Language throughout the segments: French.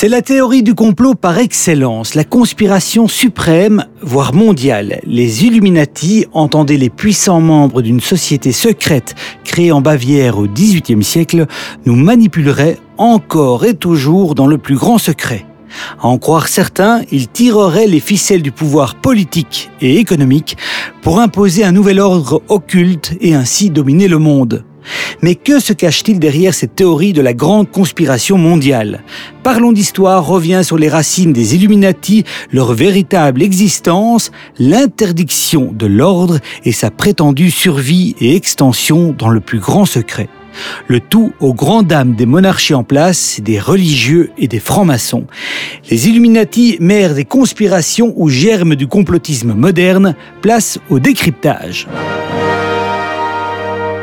C'est la théorie du complot par excellence, la conspiration suprême, voire mondiale. Les Illuminati, entendez les puissants membres d'une société secrète créée en Bavière au XVIIIe siècle, nous manipuleraient encore et toujours dans le plus grand secret. À en croire certains, ils tireraient les ficelles du pouvoir politique et économique pour imposer un nouvel ordre occulte et ainsi dominer le monde. Mais que se cache-t-il derrière cette théorie de la grande conspiration mondiale? Parlons d'histoire revient sur les racines des Illuminati, leur véritable existence, l'interdiction de l'ordre et sa prétendue survie et extension dans le plus grand secret. Le tout aux grandes dames des monarchies en place, des religieux et des francs-maçons. Les Illuminati, mères des conspirations ou germes du complotisme moderne, place au décryptage.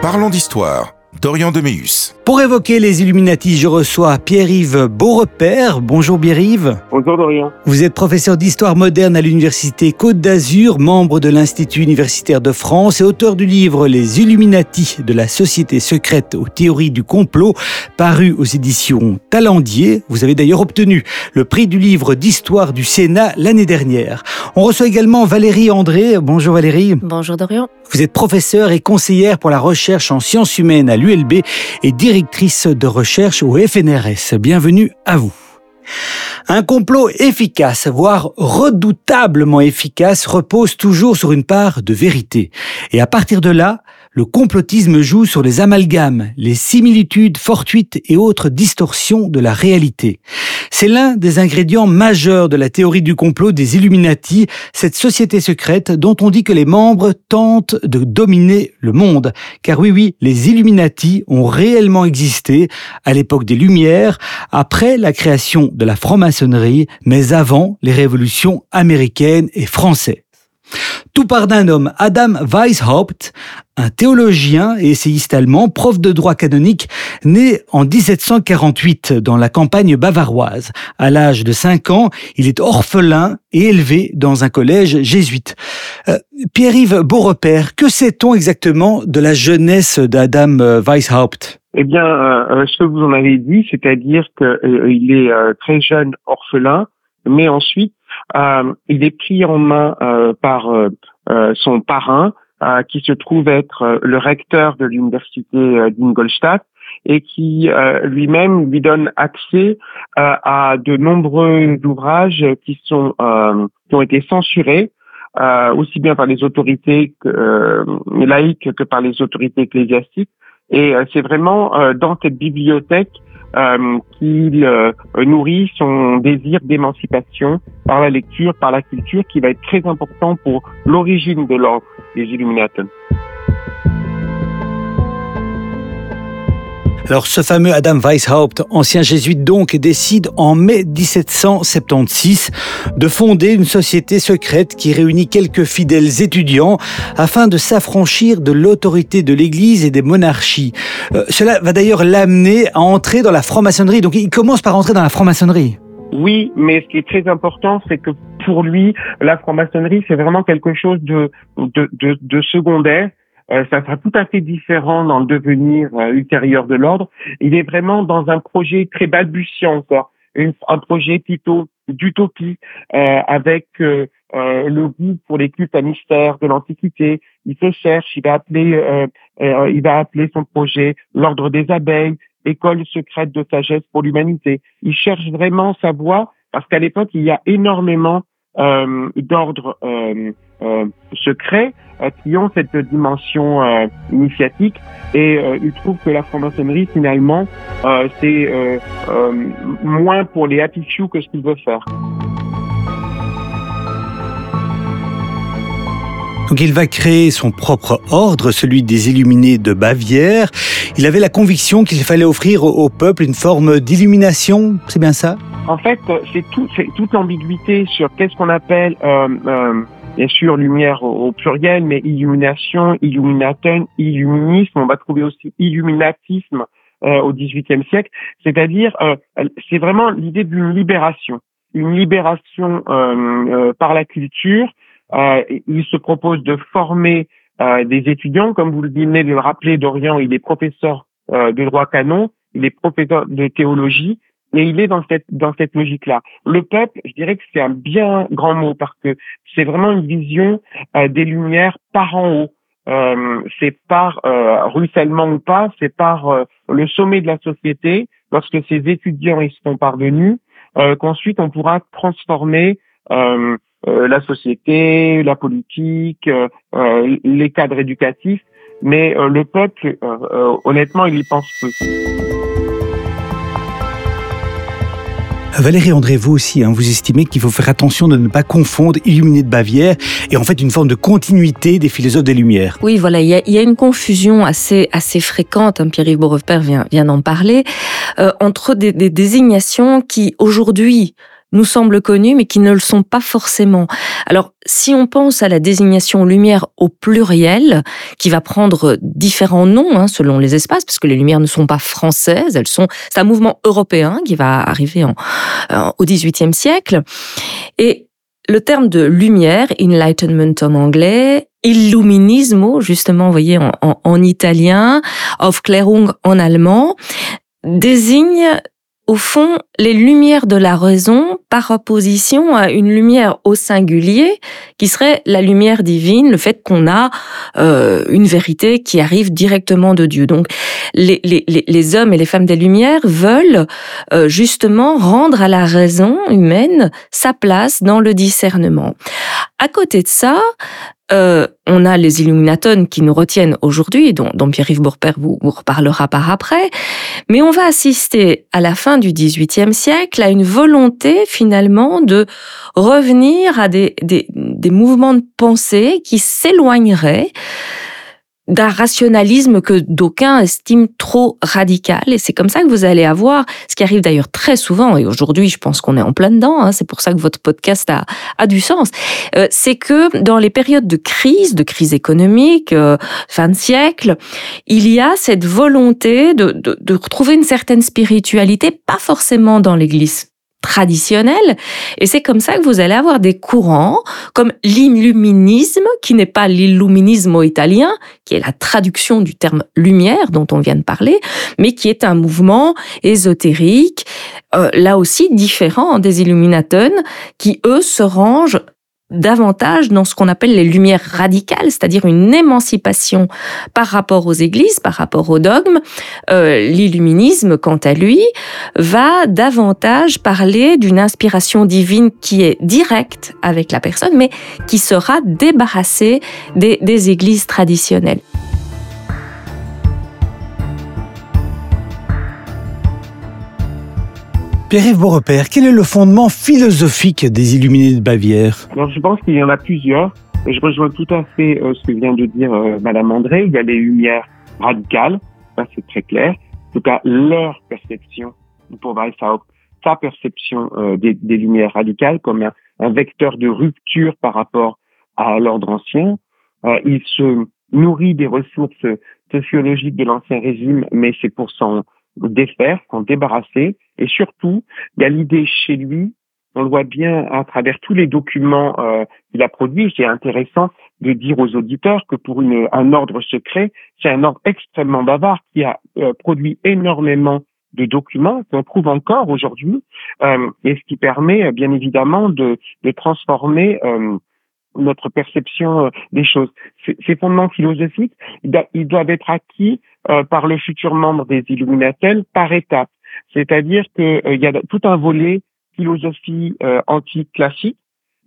Parlons d'histoire. Dorian Deméus. Pour évoquer les Illuminati, je reçois Pierre-Yves Beaurepaire. Bonjour Pierre-Yves. Bonjour Dorian. Vous êtes professeur d'histoire moderne à l'Université Côte d'Azur, membre de l'Institut universitaire de France et auteur du livre Les Illuminati de la société secrète aux théories du complot, paru aux éditions Talendier. Vous avez d'ailleurs obtenu le prix du livre d'histoire du Sénat l'année dernière. On reçoit également Valérie André. Bonjour Valérie. Bonjour Dorian. Vous êtes professeur et conseillère pour la recherche en sciences humaines à et directrice de recherche au FNRS. Bienvenue à vous. Un complot efficace, voire redoutablement efficace, repose toujours sur une part de vérité. Et à partir de là, le complotisme joue sur les amalgames, les similitudes fortuites et autres distorsions de la réalité. C'est l'un des ingrédients majeurs de la théorie du complot des Illuminati, cette société secrète dont on dit que les membres tentent de dominer le monde. Car oui, oui, les Illuminati ont réellement existé à l'époque des Lumières, après la création de la franc-maçonnerie, mais avant les révolutions américaines et françaises. Tout part d'un homme, Adam Weishaupt, un théologien et essayiste allemand, prof de droit canonique, né en 1748 dans la campagne bavaroise. À l'âge de 5 ans, il est orphelin et élevé dans un collège jésuite. Euh, Pierre-Yves Beaurepaire, que sait-on exactement de la jeunesse d'Adam Weishaupt? Eh bien, euh, ce que vous en avez dit, c'est-à-dire qu'il est euh, très jeune orphelin, mais ensuite, euh, il est pris en main euh, par euh, son parrain, qui se trouve être le recteur de l'université d'Ingolstadt et qui lui-même lui donne accès à de nombreux ouvrages qui sont qui ont été censurés aussi bien par les autorités laïques que par les autorités ecclésiastiques. Et c'est vraiment dans cette bibliothèque euh, qu'il euh, nourrit son désir d'émancipation par la lecture, par la culture, qui va être très important pour l'origine de l'ordre des Illuminati. Alors ce fameux Adam Weishaupt, ancien jésuite donc, décide en mai 1776 de fonder une société secrète qui réunit quelques fidèles étudiants afin de s'affranchir de l'autorité de l'Église et des monarchies. Euh, cela va d'ailleurs l'amener à entrer dans la franc-maçonnerie. Donc il commence par entrer dans la franc-maçonnerie. Oui, mais ce qui est très important, c'est que pour lui, la franc-maçonnerie, c'est vraiment quelque chose de, de, de, de secondaire ça sera tout à fait différent dans le devenir euh, ultérieur de l'ordre. Il est vraiment dans un projet très balbutiant encore, un projet plutôt d'utopie euh, avec le goût pour les cultes à mystère de l'Antiquité. Il se cherche, il va appeler, il va appeler son projet l'ordre des abeilles, école secrète de sagesse pour l'humanité. Il cherche vraiment sa voie parce qu'à l'époque il y a énormément euh, euh, euh, secret qui ont cette dimension initiatique et il trouve que la franc-maçonnerie finalement c'est moins pour les happy few que ce qu'il veut faire. Donc il va créer son propre ordre, celui des Illuminés de Bavière. Il avait la conviction qu'il fallait offrir au peuple une forme d'illumination, c'est bien ça? En fait, c'est tout, toute l'ambiguïté sur qu'est-ce qu'on appelle, euh, euh, bien sûr, lumière au, pluriel, mais illumination, illuminaten, illuminisme. On va trouver aussi illuminatisme euh, au XVIIIe siècle. C'est-à-dire, euh, c'est vraiment l'idée d'une libération, une libération euh, par la culture. il se propose de former des étudiants, comme vous venez de le rappeler, Dorian, il est professeur de droit canon, il est professeur de théologie, et il est dans cette dans cette logique-là. Le peuple, je dirais que c'est un bien grand mot parce que c'est vraiment une vision euh, des lumières par en haut. Euh, c'est par euh, ruissellement ou pas, c'est par euh, le sommet de la société, lorsque ces étudiants y sont parvenus, qu'ensuite on pourra transformer la société, la politique, les cadres éducatifs. Mais le peuple, honnêtement, il y pense peu. Valérie André, vous aussi, hein, vous estimez qu'il faut faire attention de ne pas confondre Illuminé de Bavière et en fait une forme de continuité des philosophes des Lumières. Oui, voilà, il y a, une confusion assez assez fréquente, hein, Pierre-Yves vient, vient d'en parler, euh, entre des, des désignations qui aujourd'hui nous semblent connus, mais qui ne le sont pas forcément. Alors, si on pense à la désignation lumière au pluriel, qui va prendre différents noms hein, selon les espaces, parce que les lumières ne sont pas françaises, elles sont, c'est un mouvement européen qui va arriver en, au XVIIIe siècle. Et le terme de lumière, enlightenment en anglais, illuminismo, justement, vous voyez, en, en, en italien, Aufklärung en allemand, désigne au fond, les lumières de la raison par opposition à une lumière au singulier qui serait la lumière divine, le fait qu'on a euh, une vérité qui arrive directement de Dieu. Donc les, les, les hommes et les femmes des lumières veulent euh, justement rendre à la raison humaine sa place dans le discernement. À côté de ça, euh, on a les Illuminatones qui nous retiennent aujourd'hui, dont, Pierre-Yves Bourpère vous, reparlera par après, mais on va assister à la fin du XVIIIe siècle à une volonté finalement de revenir à des mouvements de pensée qui s'éloigneraient d'un rationalisme que d'aucuns estiment trop radical. Et c'est comme ça que vous allez avoir, ce qui arrive d'ailleurs très souvent, et aujourd'hui je pense qu'on est en plein dedans, hein, c'est pour ça que votre podcast a, a du sens, euh, c'est que dans les périodes de crise, de crise économique, euh, fin de siècle, il y a cette volonté de, de, de retrouver une certaine spiritualité, pas forcément dans l'Église traditionnel. Et c'est comme ça que vous allez avoir des courants comme l'illuminisme, qui n'est pas l'illuminismo italien, qui est la traduction du terme lumière dont on vient de parler, mais qui est un mouvement ésotérique, euh, là aussi différent des illuminatones, qui eux se rangent davantage dans ce qu'on appelle les lumières radicales, c'est-à-dire une émancipation par rapport aux églises, par rapport aux dogmes. Euh, L'illuminisme, quant à lui, va davantage parler d'une inspiration divine qui est directe avec la personne, mais qui sera débarrassée des, des églises traditionnelles. Pierre-Yves Beaurepaire, quel est le fondement philosophique des Illuminés de Bavière? Alors, je pense qu'il y en a plusieurs. Je rejoins tout à fait euh, ce que vient de dire euh, Madame André. Il y a les lumières radicales, ça c'est très clair. En tout cas, leur perception, pour sa, sa perception euh, des, des, lumières radicales comme un, un, vecteur de rupture par rapport à l'ordre ancien. il se nourrit des ressources sociologiques de l'ancien régime, mais c'est pour s'en défaire, s'en débarrasser. Et surtout, il y a l'idée chez lui, on le voit bien à travers tous les documents euh, qu'il a produits. C'est intéressant de dire aux auditeurs que pour une, un ordre secret, c'est un ordre extrêmement bavard qui a euh, produit énormément de documents qu'on trouve encore aujourd'hui, euh, et ce qui permet bien évidemment de, de transformer euh, notre perception euh, des choses. Ces fondements philosophiques, ils doivent être acquis euh, par le futur membre des Illuminatels par étapes. C'est-à-dire qu'il euh, y a tout un volet philosophie antique classique,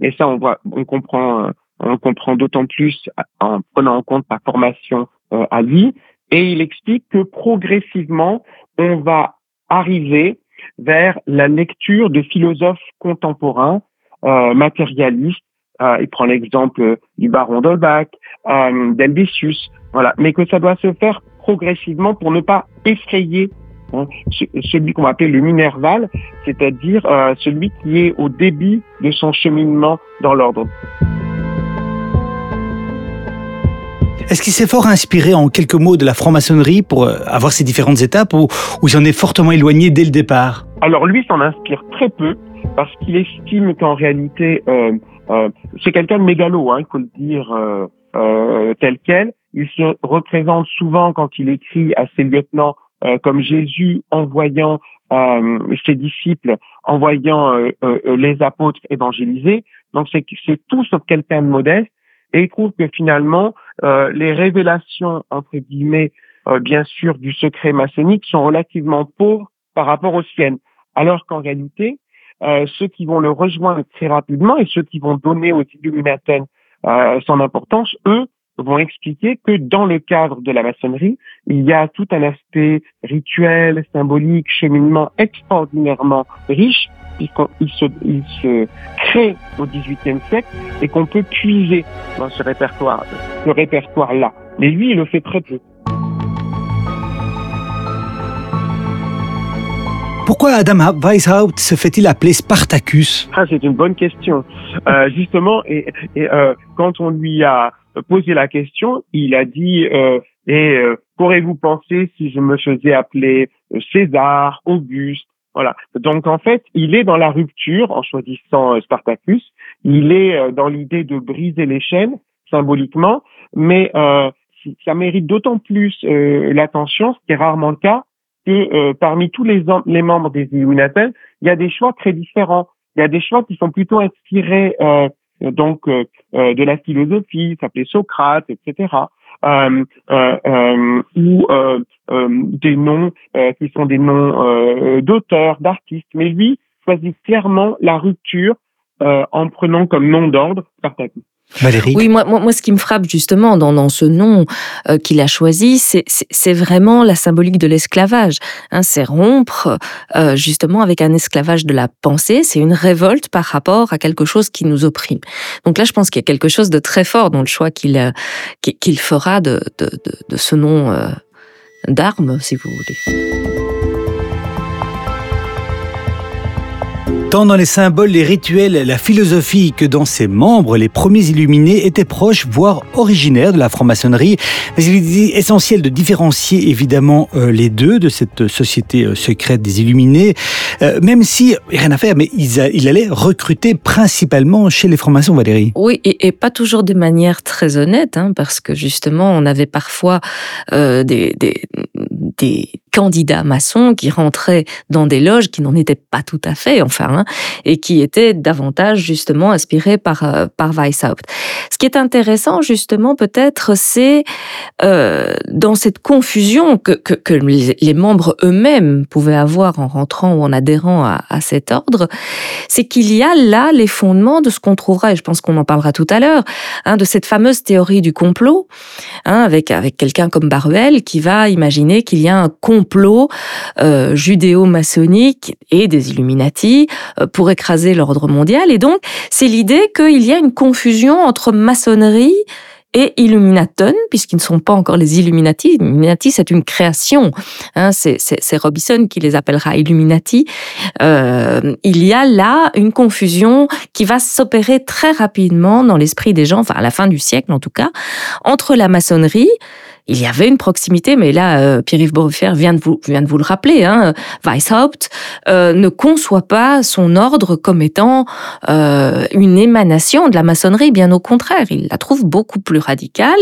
et ça on voit, on comprend, on comprend d'autant plus en prenant en compte sa formation à lui. Et il explique que progressivement, on va arriver vers la lecture de philosophes contemporains, euh, matérialistes, euh, il prend l'exemple du baron d'Holbach, euh, d'Helvétius, voilà. Mais que ça doit se faire progressivement pour ne pas effrayer hein, celui qu'on va appeler le minerval, c'est-à-dire euh, celui qui est au début de son cheminement dans l'ordre. Est-ce qu'il s'est fort inspiré en quelques mots de la franc-maçonnerie pour euh, avoir ces différentes étapes ou, ou s'en est fortement éloigné dès le départ? Alors lui s'en inspire très peu parce qu'il estime qu'en réalité euh, c'est quelqu'un de mégalo, hein, il faut le dire euh, euh, tel quel. Il se représente souvent quand il écrit à ses lieutenants comme Jésus envoyant ses disciples, envoyant les apôtres évangéliser. Donc c'est tout sauf quelqu'un de modeste. Et il trouve que finalement, les révélations, entre guillemets, bien sûr, du secret maçonnique sont relativement pauvres par rapport aux siennes. Alors qu'en réalité, euh, ceux qui vont le rejoindre très rapidement et ceux qui vont donner aux Illuminaten euh, son importance, eux, vont expliquer que dans le cadre de la maçonnerie, il y a tout un aspect rituel, symbolique, cheminement extraordinairement riche il se, il se crée au XVIIIe siècle et qu'on peut puiser dans ce répertoire, ce répertoire-là. Mais lui, il le fait très peu. Pourquoi Adam Weishaupt se fait-il appeler Spartacus? Ah, C'est une bonne question. Euh, justement, et, euh, quand on lui a posé la question, il a dit euh, Et euh, qu'aurez-vous pensé si je me faisais appeler euh, César, Auguste? Voilà. Donc en fait, il est dans la rupture en choisissant euh, Spartacus. Il est dans l'idée de briser les chaînes symboliquement, mais ça mérite d'autant plus l'attention, ce qui est rarement le cas, que euh, parmi tous les, membres des Illuminati, il y a des choix très différents. Il y a des choix qui sont plutôt inspirés euh, donc euh, de la philosophie, s'appelait Socrate, etc. ou des noms qui sont des noms d'auteurs, d'artistes. Mais lui choisit clairement la rupture en prenant comme nom d'ordre Spartacus. Oui, moi, moi, ce qui me frappe justement dans, dans ce nom euh, qu'il a choisi, c'est vraiment la symbolique de l'esclavage. Hein, c'est rompre euh, justement avec un esclavage de la pensée, c'est une révolte par rapport à quelque chose qui nous opprime. Donc là, je pense qu'il y a quelque chose de très fort dans le choix qu'il euh, fera de, de, de, ce nom d'arme, si vous voulez. Tant dans les symboles, les rituels, la philosophie que dans ses membres, les premiers illuminés étaient proches, voire originaires de la franc-maçonnerie. Mais il est essentiel de différencier évidemment euh, les deux de cette société euh, secrète des illuminés, euh, même si, rien à faire, mais il, allait recruter principalement chez les francs-maçons, Valérie. Oui, et, pas toujours de manière très honnête, hein, parce que justement, on avait parfois des, des, des candidats maçons qui rentraient dans des loges qui n'en étaient pas tout à fait, enfin, hein, et qui étaient davantage justement inspirés par euh, par Weishaupt. Ce qui est intéressant justement peut-être, c'est euh, dans cette confusion que, que, les membres eux-mêmes pouvaient avoir en rentrant ou en adhérant à, à cet ordre, c'est qu'il y a là les fondements de ce qu'on trouvera, et je pense qu'on en parlera tout à l'heure, hein, de cette fameuse théorie du complot, hein, avec avec quelqu'un comme Baruel qui va imaginer qu'il y a un complot complot euh, judéo-maçonnique et des Illuminati euh, pour écraser l'ordre mondial. Et donc, c'est l'idée qu'il y a une confusion entre maçonnerie et Illuminaton, puisqu'ils ne sont pas encore les Illuminati. Illuminati, c'est une création. Hein, c'est Robinson qui les appellera Illuminati. Euh, il y a là une confusion qui va s'opérer très rapidement dans l'esprit des gens, enfin à la fin du siècle en tout cas, entre la maçonnerie, il y avait une proximité, mais là, euh, Pierre-Yves Beaurefer vient de vous vient de vous le rappeler. Hein, Weishaupt euh, ne conçoit pas son ordre comme étant euh, une émanation de la maçonnerie. Bien au contraire, il la trouve beaucoup plus radicale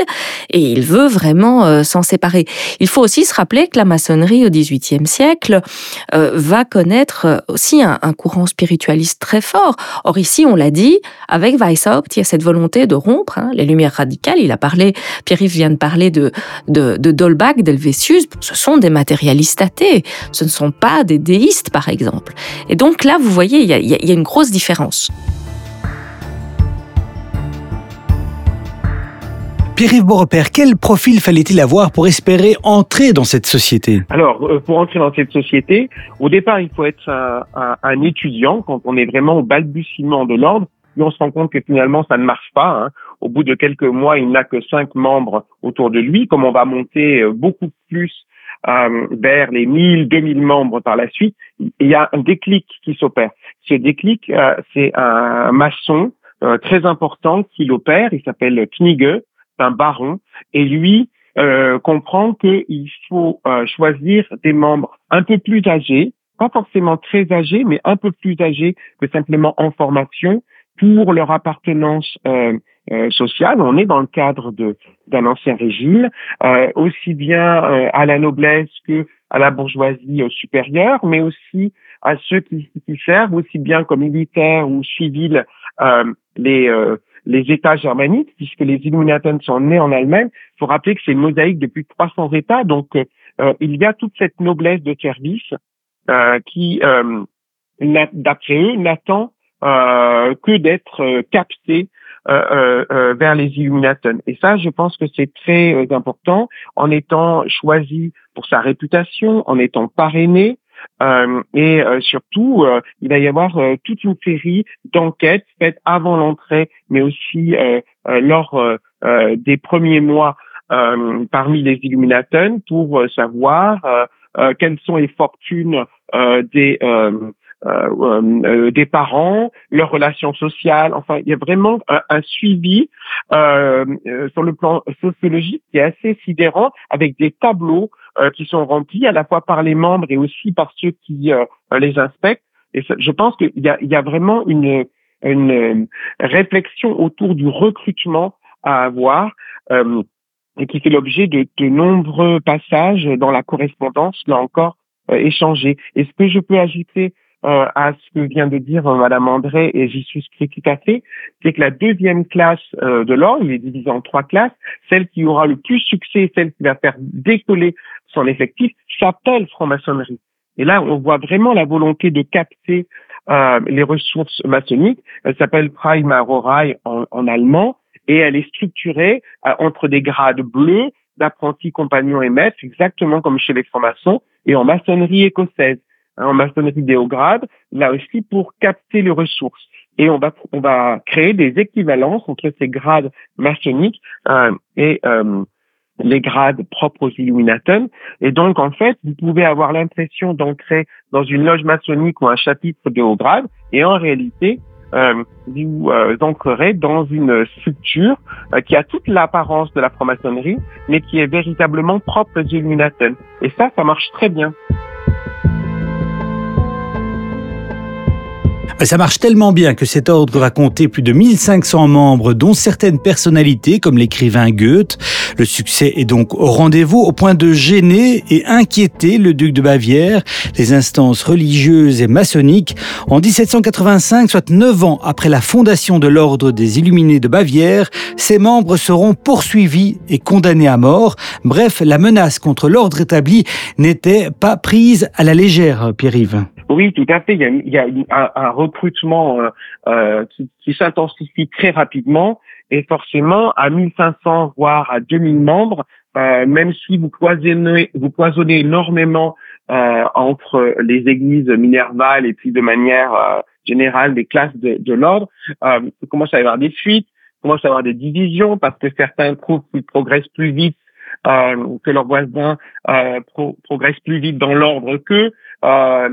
et il veut vraiment s'en séparer. Il faut aussi se rappeler que la maçonnerie au XVIIIe siècle va connaître aussi un, un, courant spiritualiste très fort. Or ici, on l'a dit, avec Weishaupt, il y a cette volonté de rompre hein, les lumières radicales. Il a parlé, Pierre-Yves vient de parler de de, de Dolbach, d'Helvétius, ce sont des matérialistes athées, ce ne sont pas des déistes par exemple. Et donc là, vous voyez, il y a, une grosse différence. Pierre-Yves Beaurepaire, quel profil fallait-il avoir pour espérer entrer dans cette société? Alors, euh, pour entrer dans cette société, au départ, il faut être un étudiant quand on est vraiment au balbutiement de l'ordre on se rend compte que finalement, ça ne marche pas. Hein. Au bout de quelques mois, il n'a que cinq membres autour de lui. Comme on va monter euh, beaucoup plus euh, vers les 1000, 2000 membres par la suite, il y a un déclic qui s'opère. Ce déclic, euh, c'est un maçon très important qui l'opère. Il s'appelle Knige, un baron, et lui comprend qu'il faut choisir des membres un peu plus âgés, pas forcément très âgés, mais un peu plus âgés que simplement en formation, pour leur appartenance euh, euh, sociale. On est dans le cadre de d'un ancien régime, euh, aussi bien euh, à la noblesse que à la bourgeoisie supérieure, mais aussi à ceux qui, qui servent aussi bien comme militaires ou civils les les États germaniques, puisque les Illuminaten sont nés en Allemagne. Il faut rappeler que c'est une mosaïque depuis 300 États, donc il y a toute cette noblesse de service qui, d'après eux, n'attend euh, que d'être euh, capté euh, euh, vers les Illuminatons. Et ça, je pense que c'est très important en étant choisi pour sa réputation, en étant parrainé. et surtout, il va y avoir toute une série d'enquêtes faites avant l'entrée, mais aussi lors des premiers mois parmi les Illuminatons pour savoir quelles sont les fortunes des euh, euh, des parents, leurs relations sociales. Enfin, il y a vraiment un, suivi euh, sur le plan sociologique qui est assez sidérant, avec des tableaux qui sont remplis à la fois par les membres et aussi par ceux qui les inspectent. Et je pense qu'il y a, il y a vraiment une, une réflexion autour du recrutement à avoir. et qui fait l'objet de, de nombreux passages dans la correspondance, là encore, échangés. Et ce que je peux ajouter euh, à ce que vient de dire euh, Madame André, et j'y souscris tout à fait, c'est que la deuxième classe euh, de l'ordre, il est divisé en trois classes, celle qui aura le plus succès, celle qui va faire décoller son effectif, s'appelle franc-maçonnerie. Et là, on voit vraiment la volonté de capter euh, les ressources maçonniques. Elle s'appelle Primarorai en, en allemand, et elle est structurée entre des grades bleus d'apprentis, compagnons et maîtres, exactement comme chez les francs-maçons, et en maçonnerie écossaise. En maçonnerie déograde, là aussi pour capter les ressources. Et on va, on va créer des équivalences entre ces grades maçonniques euh, et euh, les grades propres aux Illuminatons. Et donc, en fait, vous pouvez avoir l'impression d'entrer dans une loge maçonnique ou un chapitre de haut grade, et en réalité, euh, vous euh, entrerez dans une structure euh, qui a toute l'apparence de la franc-maçonnerie, mais qui est véritablement propre aux Illuminatons. Et ça, ça marche très bien. Ça marche tellement bien que cet ordre va compter plus de 1500 membres, dont certaines personnalités comme l'écrivain Goethe. Le succès est donc au rendez-vous au point de gêner et inquiéter le duc de Bavière, les instances religieuses et maçonniques. En 1785, soit neuf ans après la fondation de l'ordre des Illuminés de Bavière, ses membres seront poursuivis et condamnés à mort. Bref, la menace contre l'ordre établi n'était pas prise à la légère, Pierre-Yves. Oui, tout à fait. Il y a, il y a un, un, recrutement euh, euh, qui, qui s'intensifie très rapidement et forcément à 1500 voire à 2000 membres, euh, même si vous cloisonnez, vous cloisonnez énormément euh, entre les églises minervales et puis de manière euh, générale des classes de, de l'ordre, euh, il commence à y avoir des fuites, il commence à y avoir des divisions parce que certains trouvent qu'ils progressent plus vite euh, que leurs voisins euh, pro progressent plus vite dans l'ordre qu'eux. Euh,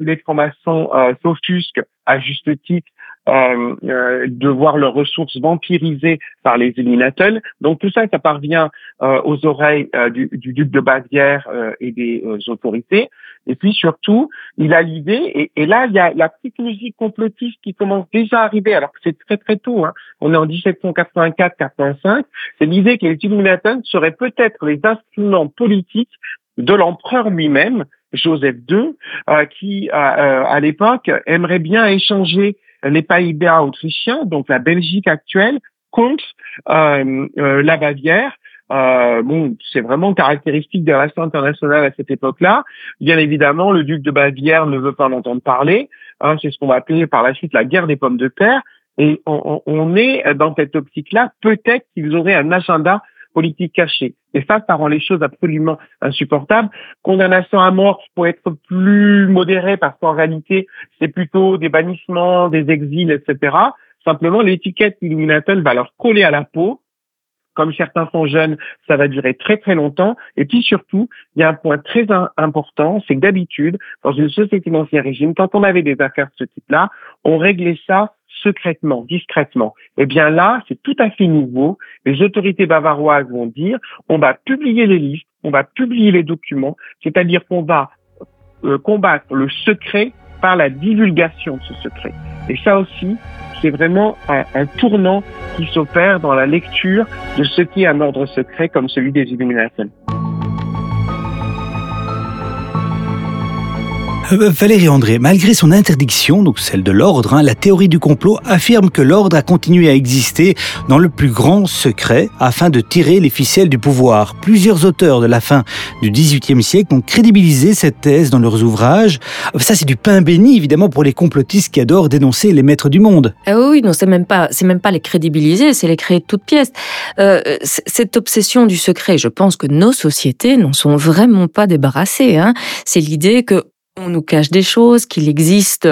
les francs-maçons euh, s'offusquent à juste titre euh, euh, de voir leurs ressources vampirisées par les Illuminatels. Donc tout ça, ça parvient euh, aux oreilles euh, du, du, duc de Bavière et des autorités. Et puis surtout, il a l'idée, et, et, là, il y a la musique complotiste qui commence déjà à arriver, alors que c'est très très tôt, hein. on est en 1784-85, c'est l'idée que les Illuminatels seraient peut-être les instruments politiques de l'empereur lui-même, Joseph II, euh, qui euh, à l'époque aimerait bien échanger les Pays-Bas autrichiens, donc la Belgique actuelle, contre euh, euh, la Bavière. Euh, bon, c'est vraiment caractéristique des relations internationales à cette époque-là. Bien évidemment, le duc de Bavière ne veut pas en entendre parler. Hein, c'est ce qu'on va appeler par la suite la guerre des pommes de terre. Et on, on est dans cette optique-là. Peut-être qu'ils auraient un agenda politique cachée. Et ça, ça rend les choses absolument insupportables. Condamnation à mort pour être plus modéré parce qu'en réalité, c'est plutôt des bannissements, des exils, etc. Simplement, l'étiquette Illuminatel va leur coller à la peau. Comme certains sont jeunes, ça va durer très très longtemps. Et puis surtout, il y a un point très important, c'est que d'habitude, dans une société d'ancien régime, quand on avait des affaires de ce type-là, on réglait ça secrètement, discrètement. Eh bien là, c'est tout à fait nouveau. Les autorités bavaroises vont dire, on va publier les listes, on va publier les documents, c'est-à-dire qu'on va euh, combattre le secret par la divulgation de ce secret. Et ça aussi, c'est vraiment un, tournant qui s'opère dans la lecture de ce qui est un ordre secret comme celui des Illuminati. Valérie André, malgré son interdiction, donc celle de l'ordre, hein, la théorie du complot affirme que l'ordre a continué à exister dans le plus grand secret afin de tirer les ficelles du pouvoir. Plusieurs auteurs de la fin du XVIIIe siècle ont crédibilisé cette thèse dans leurs ouvrages. Ça, c'est du pain béni, évidemment, pour les complotistes qui adorent dénoncer les maîtres du monde. Ah oui, non, c'est même pas, c'est même pas les crédibiliser, c'est les créer de toutes pièces. Euh, cette obsession du secret, je pense que nos sociétés n'en sont vraiment pas débarrassées. Hein. C'est l'idée que on nous cache des choses, qu'il existe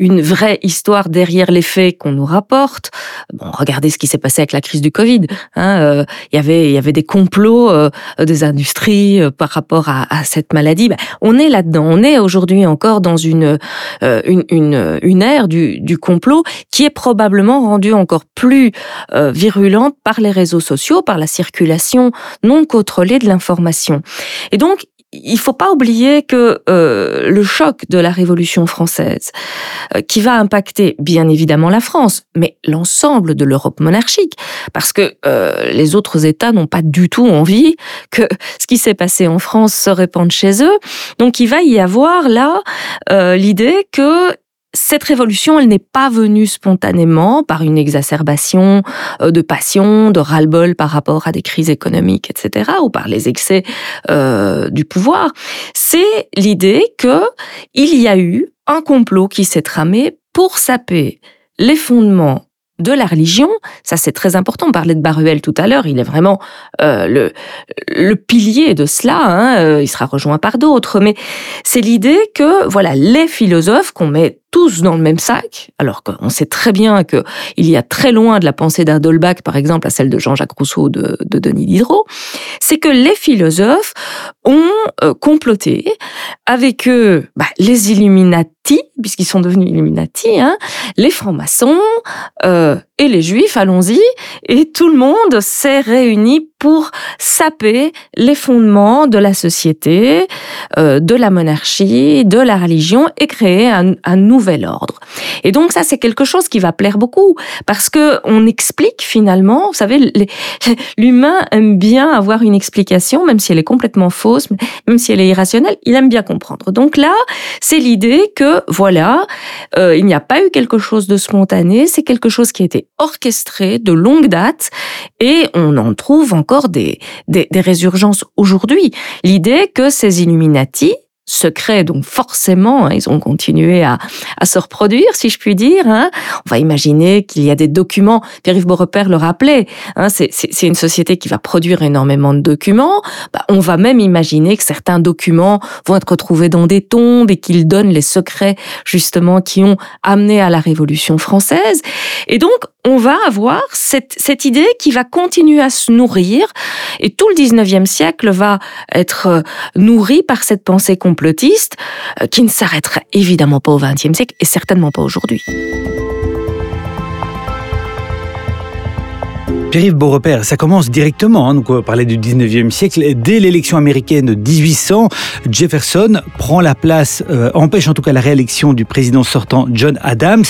une vraie histoire derrière les faits qu'on nous rapporte. Bon, regardez ce qui s'est passé avec la crise du Covid. Hein, euh, y avait, il y avait des complots euh, des industries euh, par rapport à, à cette maladie. Ben, on est là-dedans. On est aujourd'hui encore dans une, euh, une, une, une ère du, du complot qui est probablement rendue encore plus virulente par les réseaux sociaux, par la circulation non contrôlée de l'information. Et donc, il faut pas oublier que euh, le choc de la Révolution française, euh, qui va impacter bien évidemment la France, mais l'ensemble de l'Europe monarchique, parce que euh, les autres États n'ont pas du tout envie que ce qui s'est passé en France se répande chez eux. Donc il va y avoir là euh, l'idée que cette révolution, elle n'est pas venue spontanément par une exacerbation euh, de passion, de ras-le-bol par rapport à des crises économiques, etc., ou par les excès euh, du pouvoir. C'est l'idée que il y a eu un complot qui s'est tramé pour saper les fondements de la religion, ça c'est très important. On parlait de Baruel tout à l'heure, il est vraiment euh, le, le pilier de cela. Hein, euh, il sera rejoint par d'autres, mais c'est l'idée que voilà les philosophes qu'on met tous dans le même sac, alors qu'on sait très bien que il y a très loin de la pensée d'un par exemple, à celle de Jean-Jacques Rousseau, de, de Denis Diderot, c'est que les philosophes ont euh, comploté avec eux bah, les Illuminati, puisqu'ils sont devenus Illuminati, hein, les francs-maçons euh, et les juifs, allons-y, et tout le monde s'est réuni pour saper les fondements de la société, euh, de la monarchie, de la religion et créer un, nouvel ordre. Et donc ça, c'est quelque chose qui va plaire beaucoup parce que on explique finalement, vous savez, l'humain aime bien avoir une explication, même si elle est complètement fausse, même si elle est irrationnelle, il aime bien comprendre. Donc là, c'est l'idée que voilà, euh, il n'y a pas eu quelque chose de spontané, c'est quelque chose qui a été orchestré de longue date et on en trouve encore des, des, des résurgences aujourd'hui. L'idée que ces Illuminati, secret, donc forcément, hein, ils ont continué à, à, se reproduire, si je puis dire. Hein. On va imaginer qu'il y a des documents, Pierre-Yves Beaurepaire le rappelait, hein, c'est une société qui va produire énormément de documents. Bah, on va même imaginer que certains documents vont être retrouvés dans des tombes et qu'ils donnent les secrets, justement, qui ont amené à la Révolution française. Et donc, on va avoir cette, idée qui va continuer à se nourrir et tout le 19e siècle va être euh, nourri par cette pensée complotiste euh, qui ne s'arrêtera évidemment pas au 20e siècle et certainement pas aujourd'hui. Pierre-Yves Beaurepaire, ça commence directement, hein, donc on parlait du 19e siècle. Dès l'élection américaine de 1800, Jefferson prend la place, euh, empêche en tout cas la réélection du président sortant John Adams,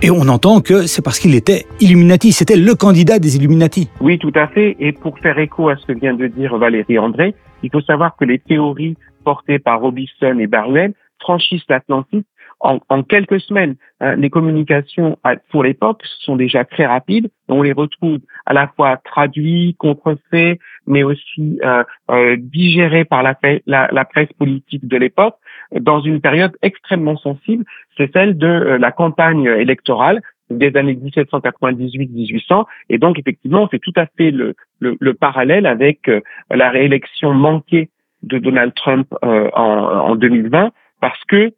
et on entend que c'est parce qu'il était Illuminati, c'était le candidat des Illuminati. Oui, tout à fait, et pour faire écho à ce que vient de dire Valérie André, il faut savoir que les théories portées par Robinson et Baruel franchissent l'Atlantique en, en, quelques semaines. Hein, les communications pour l'époque sont déjà très rapides. On les retrouve à la fois traduits, contrefaits, mais aussi euh, euh, digérés par la, la, la, presse politique de l'époque dans une période extrêmement sensible. C'est celle de euh, la campagne électorale des années 1798-1800. Et donc, effectivement, on fait tout à fait le, le, le parallèle avec euh, la réélection manquée de Donald Trump en, en 2020 parce que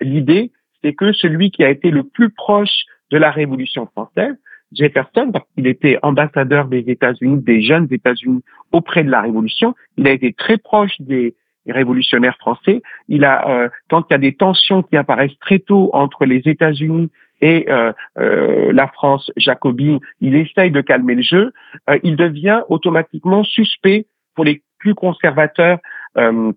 l'idée, c'est que celui qui a été le plus proche de la Révolution française, Jefferson, parce qu'il était ambassadeur des États-Unis, des jeunes États-Unis auprès de la Révolution, il a été très proche des, révolutionnaires français. Il a, euh, quand il y a des tensions qui apparaissent très tôt entre les États-Unis et euh, euh, la France jacobine, il essaye de calmer le jeu. Euh, il devient automatiquement suspect pour les plus conservateurs euh,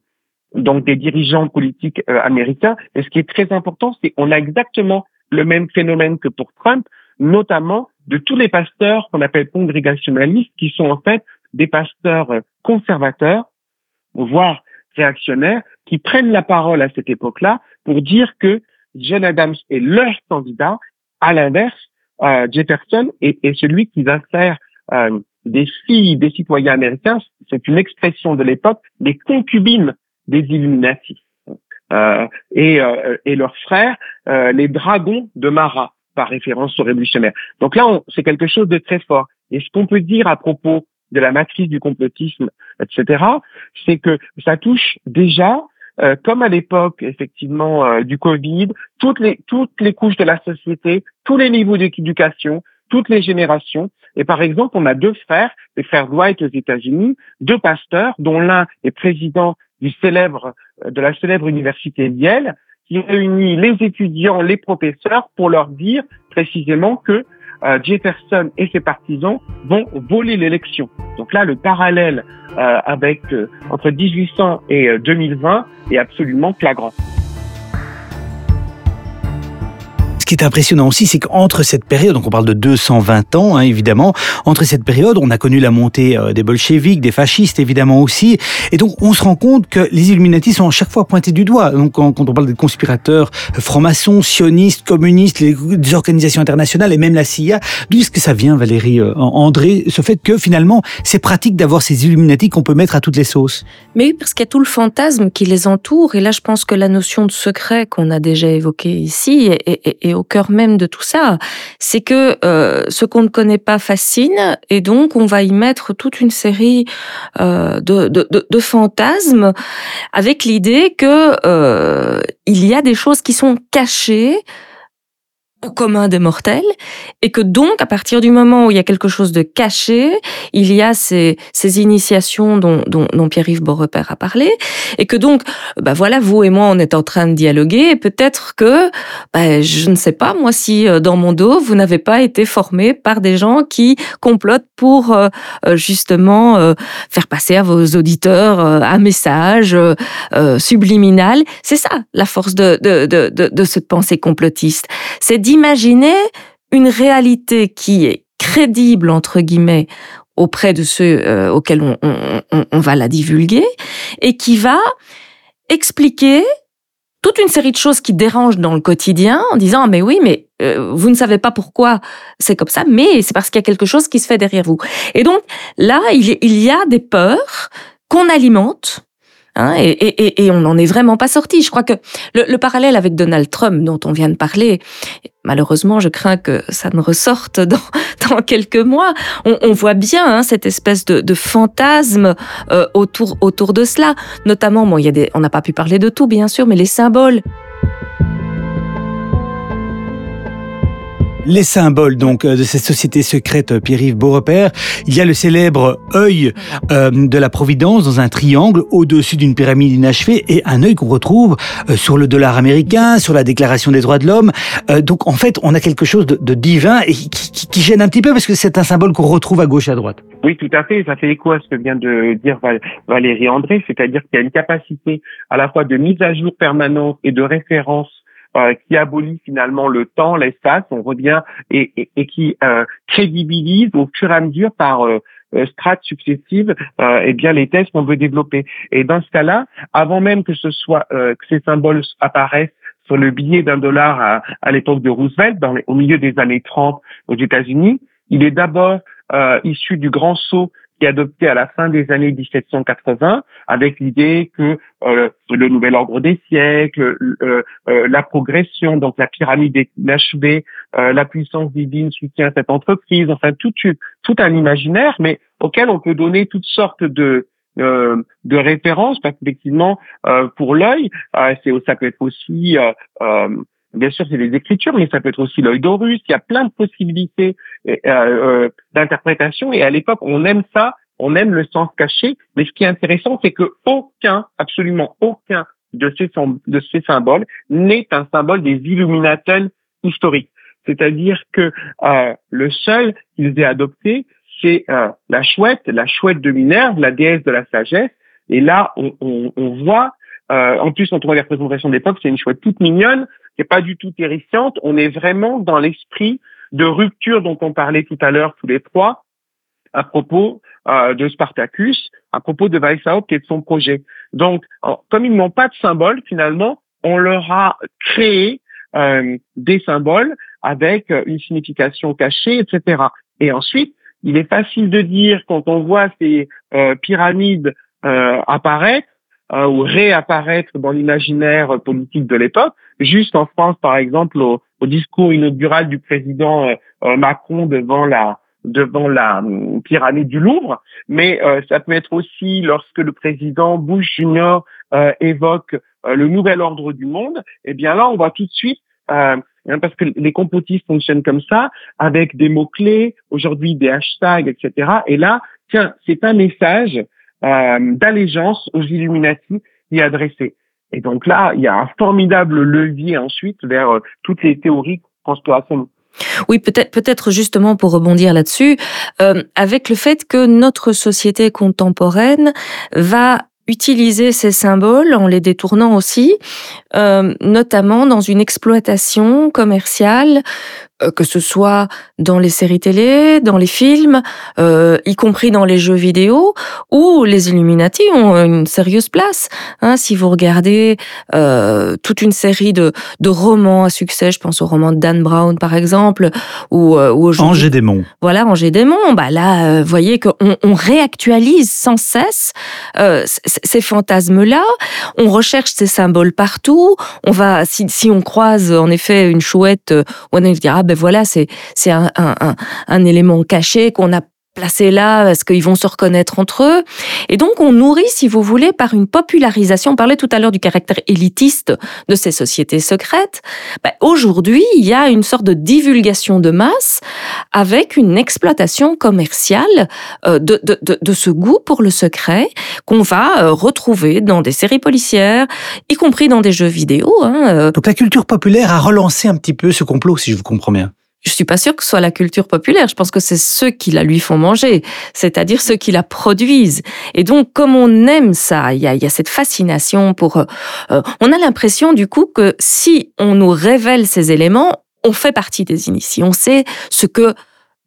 donc des dirigeants politiques euh, américains. Et ce qui est très important, c'est qu'on a exactement le même phénomène que pour Trump. notamment de tous les pasteurs qu'on appelle congrégationalistes, qui sont en fait des pasteurs conservateurs, voire réactionnaires, qui prennent la parole à cette époque-là pour dire que John Adams est leur candidat. À l'inverse, euh, Jefferson est, est, celui qui faire euh, des filles des citoyens américains, c'est une expression de l'époque, des concubines des Illuminati. Euh, et, euh, et leurs frères, euh, les dragons de Marat, par référence aux révolutionnaires. Donc là, c'est quelque chose de très fort. Et ce qu'on peut dire à propos de la matrice du complotisme, etc., c'est que ça touche déjà, euh, comme à l'époque effectivement euh, du Covid, toutes les toutes les couches de la société, tous les niveaux d'éducation, toutes les générations. Et par exemple, on a deux frères, les frères Dwight aux États-Unis, deux pasteurs, dont l'un est président du célèbre de la célèbre université Yale, qui réunit les étudiants, les professeurs pour leur dire précisément que euh, Jefferson et ses partisans vont voler l'élection. Donc là, le parallèle euh, avec euh, entre 1800 et 2020 est absolument flagrant. Ce qui est impressionnant aussi, c'est qu'entre cette période, donc on parle de 220 ans, hein, évidemment, entre cette période, on a connu la montée euh, des bolcheviks, des fascistes, évidemment aussi, et donc on se rend compte que les Illuminati sont à chaque fois pointés du doigt. Donc quand, on parle des conspirateurs euh, francs-maçons, sionistes, communistes, les, organisations internationales et même la CIA, d'où est-ce que ça vient, Valérie euh, André, ce fait que finalement, c'est pratique d'avoir ces Illuminati qu'on peut mettre à toutes les sauces? Mais oui, parce qu'il y a tout le fantasme qui les entoure, et là je pense que la notion de secret qu'on a déjà évoquée ici est, est, est au cœur même de tout ça, c'est que euh, ce qu'on ne connaît pas fascine et donc on va y mettre toute une série euh, de, fantasmes avec l'idée que euh, il y a des choses qui sont cachées commun des mortels et que donc à partir du moment où il y a quelque chose de caché, il y a ces, ces initiations dont, dont, dont Pierre-Yves Beaurepaire a parlé et que donc bah voilà vous et moi on est en train de dialoguer et peut-être que bah, je ne sais pas moi si euh, dans mon dos vous n'avez pas été formé par des gens qui complotent pour euh, euh, justement faire passer à vos auditeurs un message subliminal. C'est ça la force de, de, de, de, de cette pensée complotiste. C'est d'imaginer une réalité qui est crédible, entre guillemets, auprès de ceux euh, auxquels on, va la divulguer, et qui va expliquer toute une série de choses qui dérangent dans le quotidien en disant ah, mais oui mais euh, vous ne savez pas pourquoi c'est comme ça mais c'est parce qu'il y a quelque chose qui se fait derrière vous. Et donc là il y a des peurs qu'on alimente Hein, et, on n'en est vraiment pas sorti. Je crois que le, le, parallèle avec Donald Trump dont on vient de parler, malheureusement, je crains que ça ne ressorte dans, quelques mois. On, voit bien hein, cette espèce de, fantasme euh, autour, autour de cela. Notamment, bon, y a des, on n'a pas pu parler de tout, bien sûr, mais les symboles. Les symboles donc euh, de cette société secrète euh, Pierre-Yves Beaurepaire. Il y a le célèbre œil euh, de la Providence dans un triangle au-dessus d'une pyramide inachevée et un œil qu'on retrouve sur le dollar américain, sur la Déclaration des droits de l'homme. donc en fait, on a quelque chose de, de divin et qui, qui, qui, gêne un petit peu parce que c'est un symbole qu'on retrouve à gauche et à droite. Oui, tout à fait. Ça fait écho à ce que vient de dire Valérie André, c'est-à-dire qu'il y a une capacité à la fois de mise à jour permanente et de référence euh, qui abolit finalement le temps, l'espace, on revient et, et, et qui euh, crédibilise au fur et à mesure par euh, euh strates successives euh, eh bien les thèses qu'on veut développer. Et dans ce cas-là, avant même que ce soit que ces symboles apparaissent sur le billet d'un dollar à, à l'époque de Roosevelt, dans au milieu des années 30 aux États-Unis, il est d'abord issu du grand saut qui est adopté à la fin des années 1780 avec l'idée que euh, le nouvel ordre des siècles, euh, euh, la progression, donc la pyramide inachevée, la puissance divine soutient cette entreprise, enfin tout, tout un imaginaire, mais auquel on peut donner toutes sortes de de références parce qu'effectivement pour l'œil c'est ça peut être aussi Bien sûr, c'est les écritures, mais ça peut être aussi l'œil d'Horus. Il y a plein de possibilités euh, euh, d'interprétation. Et à l'époque, on aime ça, on aime le sens caché. Mais ce qui est intéressant, c'est que aucun, absolument aucun de ces, de ces symboles n'est un symbole des Illuminateurs historiques. C'est-à-dire que euh, le seul qu'ils aient adopté, c'est euh, la chouette, la chouette de Minerve, la déesse de la sagesse. Et là, on, on, on voit, euh, en plus, on voit les représentations d'époque, c'est une chouette toute mignonne, c'est pas du tout terrifiante. On est vraiment dans l'esprit de rupture dont on parlait tout à l'heure tous les trois à propos euh, de Spartacus, à propos de Weishaupt et de son projet. Donc, comme ils n'ont pas de symbole, finalement, on leur a créé euh, des symboles avec une signification cachée, etc. Et ensuite, il est facile de dire quand on voit ces euh, pyramides euh, apparaître euh, ou réapparaître dans l'imaginaire politique de l'époque. Juste en France, par exemple, au, discours inaugural du président Macron devant la devant la pyramide du Louvre, mais ça peut être aussi lorsque le président Bush Jr. évoque le nouvel ordre du monde. Eh bien là, on voit tout de suite Hein, parce que les complotistes fonctionnent comme ça, avec des mots-clés, aujourd'hui des hashtags, etc. Et là, tiens, c'est un message euh, d'allégeance aux Illuminati qui est adressé. Et donc là, il y a un formidable levier ensuite vers euh, toutes les théories conspirationnistes. Oui, peut-être, peut-être justement pour rebondir là-dessus, euh, avec le fait que notre société contemporaine va utiliser ces symboles en les détournant aussi, notamment dans une exploitation commerciale que ce soit dans les séries télé, dans les films, euh, y compris dans les jeux vidéo, où les Illuminati ont une sérieuse place. Hein, si vous regardez euh, toute une série de, de romans à succès, je pense au roman de Dan Brown par exemple, ou, euh, ou Angers Démon. Voilà, Angers Démon. Bah là, vous voyez qu'on on réactualise sans cesse ces fantasmes-là. On recherche ces symboles partout. On va, si, si on croise en effet une chouette, on va dire ah, ben voilà, c'est c'est un, un, un, élément caché qu'on a placé là parce qu'ils vont se reconnaître entre eux. Et donc on nourrit, si vous voulez, par une popularisation. On parlait tout à l'heure du caractère élitiste de ces sociétés secrètes. Ben, Aujourd'hui, il y a une sorte de divulgation de masse avec une exploitation commerciale euh, de, de, de, de ce goût pour le secret qu'on va euh, retrouver dans des séries policières, y compris dans des jeux vidéo. Hein. Euh. Donc la culture populaire a relancé un petit peu ce complot, si je vous comprends bien je suis pas sûre que ce soit la culture populaire. Je pense que c'est ceux qui la lui font manger, c'est-à-dire ceux qui la produisent. Et donc, comme on aime ça, il y a, y a cette fascination pour. Euh, euh, on a l'impression du coup que si on nous révèle ces éléments, on fait partie des initiés. On sait ce que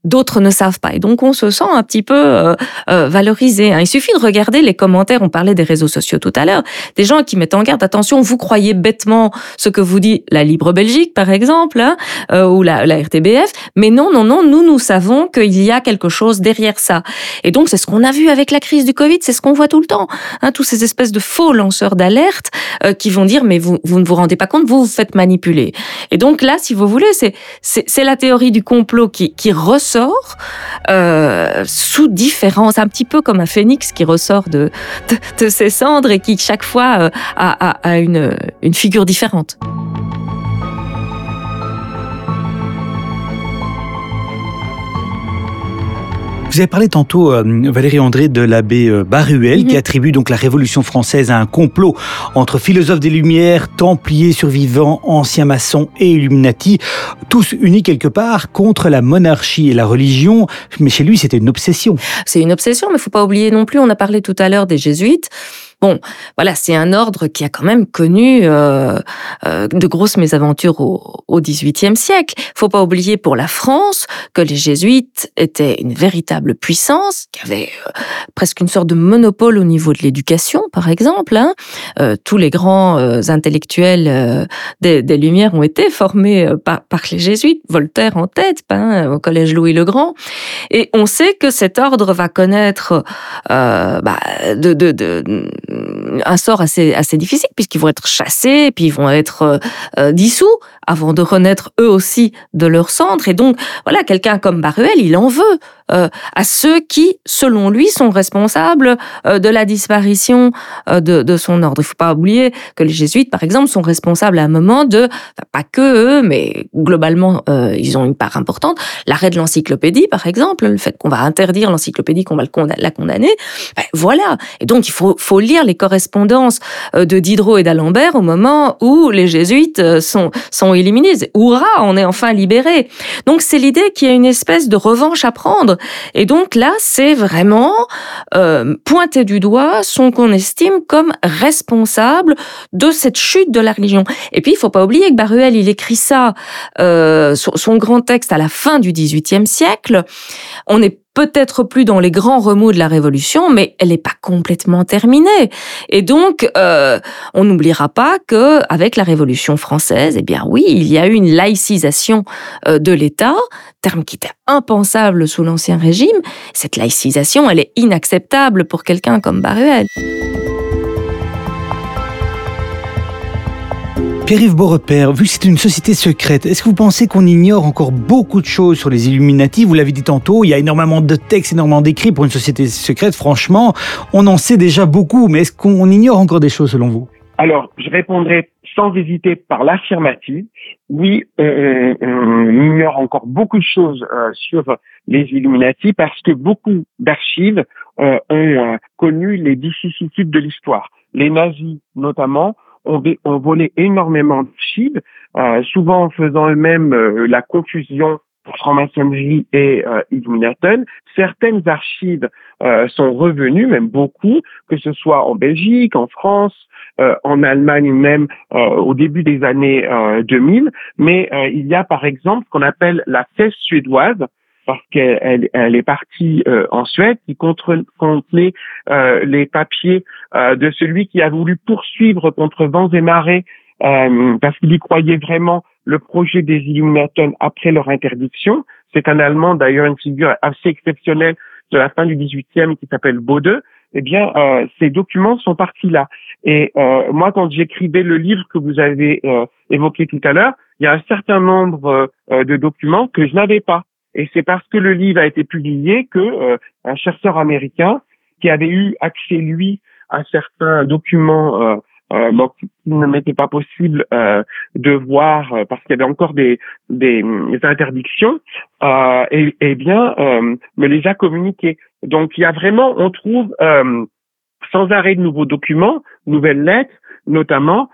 d'autres ne savent pas. Et donc on se sent un petit peu euh, euh, valorisé. Hein. Il suffit de regarder les commentaires, on parlait des réseaux sociaux tout à l'heure, des gens qui mettent en garde, attention, vous croyez bêtement ce que vous dit la Libre Belgique, par exemple, hein, euh, ou la, la, RTBF, mais non, non, non, nous, nous savons qu'il y a quelque chose derrière ça. Et donc c'est ce qu'on a vu avec la crise du Covid, c'est ce qu'on voit tout le temps. Hein, tous ces espèces de faux lanceurs d'alerte qui vont dire, mais vous, vous ne vous rendez pas compte, vous vous faites manipuler. Et donc là, si vous voulez, c'est la théorie du complot qui, qui ressort sort euh, sous différents, un petit peu comme un phénix qui ressort de, de, ses cendres et qui chaque fois euh, a, a, une, une figure différente. Vous avez parlé tantôt, euh, Valérie André, de l'abbé euh, Baruel, qui mhm. attribue donc la Révolution française à un complot entre philosophes des Lumières, templiers survivants, anciens maçons et Illuminati, tous unis quelque part contre la monarchie et la religion. Mais chez lui, c'était une obsession. C'est une obsession, mais il faut pas oublier non plus, on a parlé tout à l'heure des jésuites. Bon, voilà, c'est un ordre qui a quand même connu euh, euh, de grosses mésaventures au, XVIIIe siècle. Faut pas oublier pour la France que les jésuites étaient une véritable puissance, qui avait euh, presque une sorte de monopole au niveau de l'éducation, par exemple. Hein. Euh, tous les grands euh, intellectuels des, des, Lumières ont été formés par, par, les jésuites, Voltaire en tête, hein, au collège Louis le Grand. Et on sait que cet ordre va connaître bah, de, de, de un sort assez, assez difficile puisqu'ils vont être chassés, et puis ils vont être euh, euh, dissous avant de renaître eux aussi de leur centre. Et donc, voilà, quelqu'un comme Baruel, il en veut euh, à ceux qui, selon lui, sont responsables de la disparition de, de, son ordre. Il faut pas oublier que les jésuites, par exemple, sont responsables à un moment de, pas que eux, mais globalement, ils ont une part importante. L'arrêt de l'encyclopédie, par exemple, le fait qu'on va interdire l'encyclopédie, qu'on va la condamner, ben, voilà. Et donc, il faut, faut lire les correspondances de Diderot et d'Alembert au moment où les jésuites sont, sont éliminés. Hurrah, on est enfin libérés. Donc c'est l'idée qu'il y a une espèce de revanche à prendre. Et donc là, c'est vraiment euh, pointer du doigt son qu'on estime comme responsable de cette chute de la religion. Et puis, il faut pas oublier que Baruel, il écrit ça, euh, son, grand texte à la fin du XVIIIe siècle. On est peut-être plus dans les grands remous de la Révolution, mais elle n'est pas complètement terminée. Et donc, euh, on n'oubliera pas que avec la Révolution française, eh bien oui, il y a eu une laïcisation euh, de l'État, terme qui était impensable sous l'Ancien Régime. Cette laïcisation, elle est inacceptable pour quelqu'un comme Baruel. Pierre-Yves Beaurepaire, vu que c'est une société secrète, est-ce que vous pensez qu'on ignore encore beaucoup de choses sur les Illuminati? Vous l'avez dit tantôt, il y a énormément de textes, énormément d'écrits pour une société secrète. Franchement, on en sait déjà beaucoup, mais est-ce qu'on ignore encore des choses selon vous? Alors, je répondrai sans hésiter par l'affirmative. Oui, on, ignore encore beaucoup de choses euh, sur les Illuminati parce que beaucoup d'archives euh, ont euh, connu les vicissitudes de l'histoire. Les nazis, notamment, ont, volé énormément de euh, souvent en faisant eux-mêmes euh, la confusion franc-maçonnerie et euh. Certaines archives euh, sont revenues, même beaucoup, que ce soit en Belgique, en France, en Allemagne même au début des années 2000. Mais il y a par exemple ce qu'on appelle la thèse suédoise, parce qu'elle elle, est partie euh, en Suède, qui contenait euh, les papiers euh, de celui qui a voulu poursuivre contre vents et marées, parce qu'il y croyait vraiment le projet des Illuminatons après leur interdiction. C'est un Allemand, d'ailleurs, une figure assez exceptionnelle de la fin du 18e qui s'appelle Bode. Eh bien, ces documents sont partis là. Et moi, quand j'écrivais le livre que vous avez évoqué tout à l'heure, il y a un certain nombre de documents que je n'avais pas. Et c'est parce que le livre a été publié que euh, un chercheur américain qui avait eu accès lui à certains documents euh, euh, qui ne m'était pas possible euh, de voir euh, parce qu'il y avait encore des, des, interdictions, et, et, bien me les a communiqués. Donc il y a vraiment, on trouve sans arrêt de nouveaux documents, nouvelles lettres, notamment.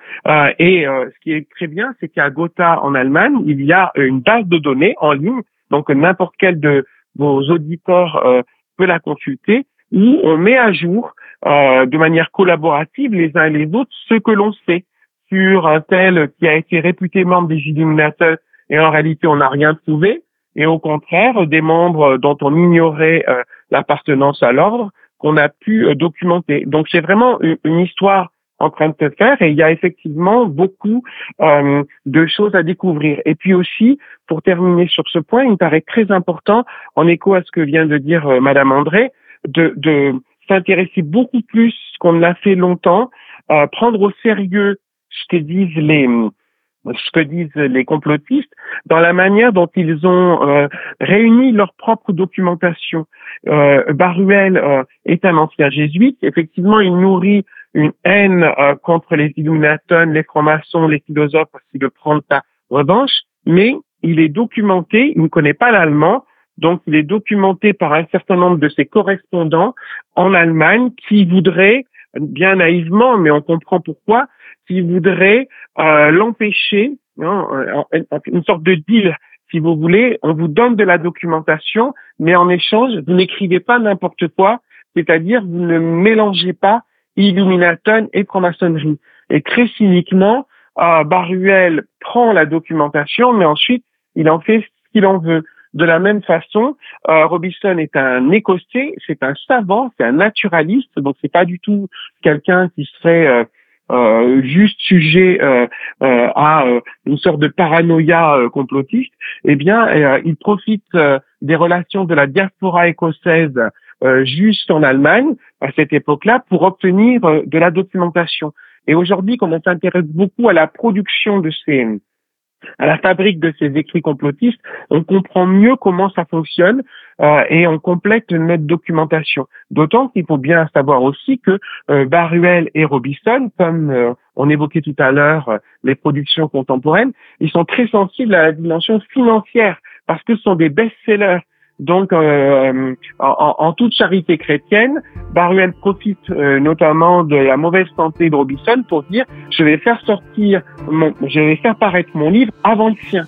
et ce qui est très bien, c'est qu'à Gotha en Allemagne, il y a une base de données en ligne donc n'importe quel de vos auditeurs euh, peut la consulter, où on met à jour euh, de manière collaborative les uns et les autres ce que l'on sait sur un tel qui a été réputé membre des Illuminateurs et en réalité on n'a rien trouvé, et au contraire des membres dont on ignorait euh, l'appartenance à l'ordre qu'on a pu documenter. Donc c'est vraiment une histoire en train de se faire et il y a effectivement beaucoup euh, de choses à découvrir. Et puis aussi, pour terminer sur ce point, il me paraît très important, en écho à ce que vient de dire euh, Madame André, de, de s'intéresser beaucoup plus qu'on ne l'a fait longtemps, euh, prendre au sérieux ce que disent les ce que disent les complotistes, dans la manière dont ils ont euh, réuni leur propre documentation. Euh, Baruel euh, est un ancien jésuite. Effectivement, il nourrit une haine euh, contre les Illuminatons, les francs-maçons, les philosophes, parce qu'il veut prendre sa revanche, mais il est documenté, il ne connaît pas l'allemand, donc il est documenté par un certain nombre de ses correspondants en Allemagne qui voudraient, bien naïvement, mais on comprend pourquoi, qui voudraient euh, l'empêcher, hein, une sorte de deal si vous voulez, on vous donne de la documentation, mais en échange, vous n'écrivez pas n'importe quoi, c'est-à-dire vous ne mélangez pas Illuminaton et franc-maçonnerie. Et très cyniquement, euh, Baruel prend la documentation, mais ensuite, il en fait ce qu'il en veut. De la même façon, euh, Robinson est un écossais, c'est un savant, c'est un naturaliste, donc c'est pas du tout quelqu'un qui serait euh, euh juste sujet euh, euh, à une sorte de paranoïa complotiste. Eh bien, il profite des relations de la diaspora écossaise euh, juste en Allemagne à cette époque-là pour obtenir euh, de la documentation. Et aujourd'hui, quand on s'intéresse beaucoup à la production de ces à la fabrique de ces écrits complotistes, on comprend mieux comment ça fonctionne euh, et on complète notre documentation. D'autant qu'il faut bien savoir aussi que euh, Baruel et Robinson, comme on évoquait tout à l'heure les productions contemporaines, ils sont très sensibles à la dimension financière parce que ce sont des best-sellers Donc, euh, en, toute charité chrétienne, Baruel profite euh, notamment de la mauvaise santé de Robinson pour dire je vais faire sortir, mon, je vais faire paraître mon livre avant le sien.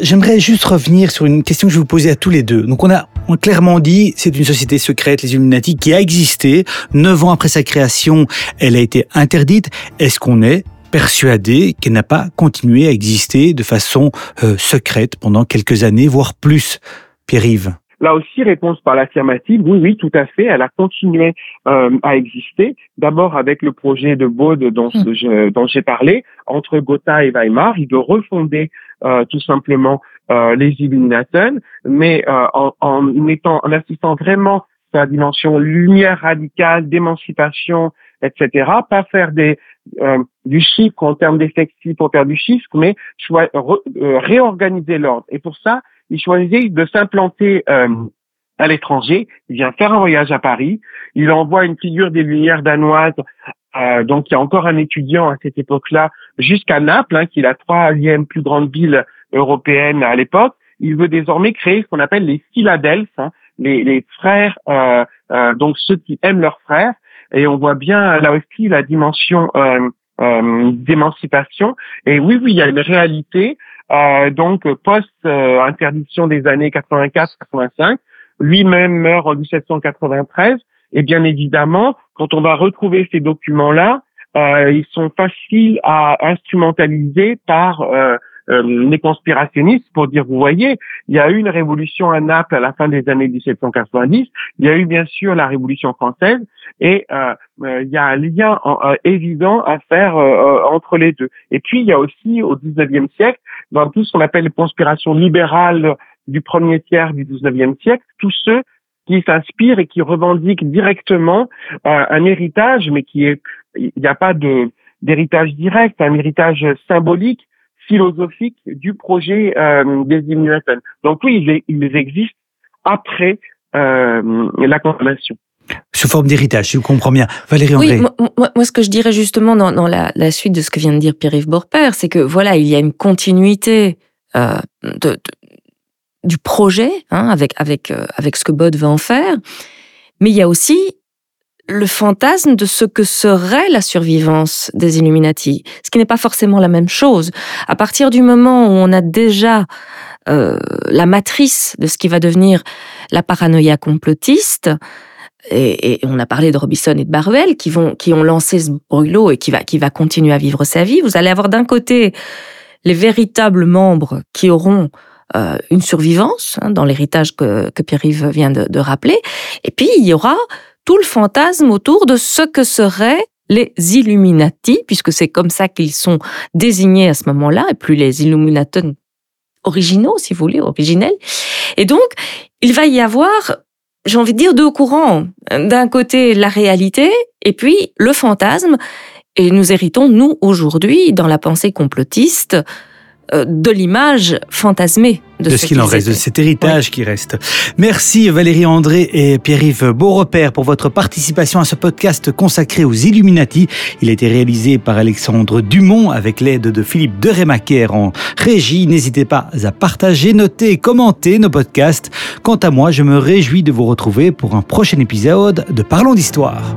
J'aimerais juste revenir sur une question que je vous poser à tous les deux. Donc on a, on a clairement dit, c'est une société secrète, les Illuminati, qui a existé. Neuf ans après sa création, elle a été interdite. Est-ce qu'on est persuadé qu'elle n'a pas continué à exister de façon euh, secrète pendant quelques années, voire plus Pierre-Yves Là aussi, réponse par l'affirmative, oui, oui, tout à fait. Elle a continué euh, à exister. D'abord avec le projet de Baude dont, hmm. dont j'ai parlé, entre Gotha et Weimar, il de refonder euh, tout simplement euh, les Illuminaten, mais euh, en, en, mettant, en assistant vraiment à la dimension lumière radicale, d'émancipation, etc. Pas faire des du chiffre en termes d'effectifs pour faire du chiffre, mais réorganiser l'ordre. Et pour ça, il choisit de s'implanter à l'étranger. Il vient faire un voyage à Paris. Il envoie une figure des Lumières danoises euh, donc il y a encore un étudiant à cette époque-là, jusqu'à Naples, hein, qui est la troisième plus grande ville européenne à l'époque. Il veut désormais créer ce qu'on appelle les Philadelphes, hein, les, les, frères, euh, euh, donc ceux qui aiment leurs frères. Et on voit bien là aussi la dimension euh, euh, d'émancipation. Et oui, oui, il y a une réalité. donc post-interdiction des années 84-85, lui-même meurt en 1793. Et bien évidemment, quand on va retrouver ces documents-là, euh, ils sont faciles à instrumentaliser par euh, euh, les conspirationnistes pour dire, vous voyez, il y a eu une révolution à Naples à la fin des années 1790, il y a eu bien sûr la révolution française, et euh, il y a un lien évident à faire entre les deux. Et puis, il y a aussi au 19e siècle, dans tout ce qu'on appelle les conspirations libérales du premier tiers du 19e siècle, tous ceux qui s'inspire et qui revendique directement euh, un héritage, mais qui est, il n'y a pas de d'héritage direct, un héritage symbolique, philosophique du projet euh, des Illuminati. Donc oui, ils, ils existent après euh, la condamnation. Sous forme d'héritage, si vous comprenez bien. Valérie André. Oui, moi, moi, ce que je dirais justement dans, dans la, la, suite de ce que vient de dire Pierre-Yves Borper, c'est que voilà, il y a une continuité euh, de, de du projet, hein, avec, avec, euh, avec ce que Bod veut en faire, mais il y a aussi le fantasme de ce que serait la survivance des Illuminati, ce qui n'est pas forcément la même chose. À partir du moment où on a déjà euh, la matrice de ce qui va devenir la paranoïa complotiste, et, on a parlé de Robinson et de Barwell qui vont qui ont lancé ce brûlot et qui va qui va continuer à vivre sa vie. Vous allez avoir d'un côté les véritables membres qui auront euh, une survivance hein, dans l'héritage que, Pierre-Yves vient de rappeler. Et puis, il y aura tout le fantasme autour de ce que seraient les Illuminati, puisque c'est comme ça qu'ils sont désignés à ce moment-là, et plus les Illuminatons originaux, si vous voulez, originels. Et donc, il va y avoir, j'ai envie de dire, deux courants. D'un côté, la réalité, et puis le fantasme. Et nous héritons, nous, aujourd'hui, dans la pensée complotiste, de l'image fantasmée de, ce, qu'il en reste, de cet héritage qui reste. Merci Valérie André et Pierre-Yves Beaurepaire pour votre participation à ce podcast consacré aux Illuminati. Il a été réalisé par Alexandre Dumont avec l'aide de Philippe de Rémaquer en régie. N'hésitez pas à partager, noter et commenter nos podcasts. Quant à moi, je me réjouis de vous retrouver pour un prochain épisode de Parlons d'Histoire.